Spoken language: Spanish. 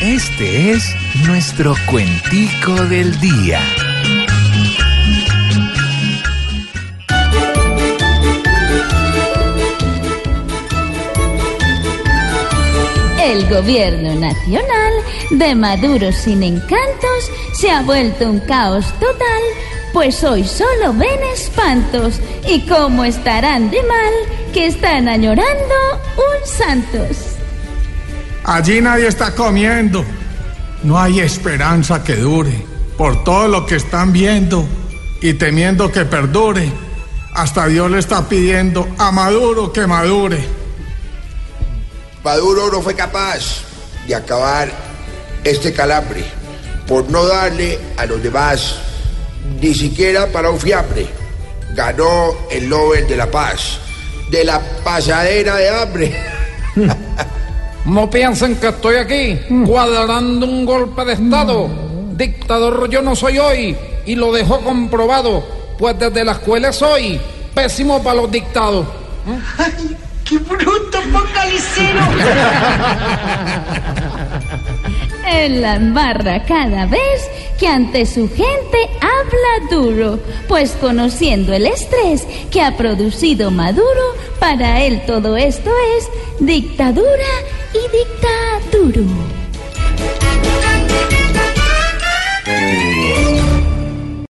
Este es nuestro cuentico del día. El gobierno nacional de Maduro sin encantos se ha vuelto un caos total, pues hoy solo ven espantos y cómo estarán de mal que están añorando un Santos. Allí nadie está comiendo. No hay esperanza que dure. Por todo lo que están viendo y temiendo que perdure. Hasta Dios le está pidiendo a Maduro que madure. Maduro no fue capaz de acabar este calambre por no darle a los demás ni siquiera para un fiambre. Ganó el Nobel de la Paz, de la pasadera de hambre. No piensen que estoy aquí cuadrando un golpe de Estado. Dictador yo no soy hoy y lo dejo comprobado, pues desde la escuela soy pésimo para los dictados. ¡Ay, qué bruto, focalicero! En la embarra cada vez que ante su gente habla duro, pues conociendo el estrés que ha producido Maduro, para él todo esto es dictadura y dictaduro.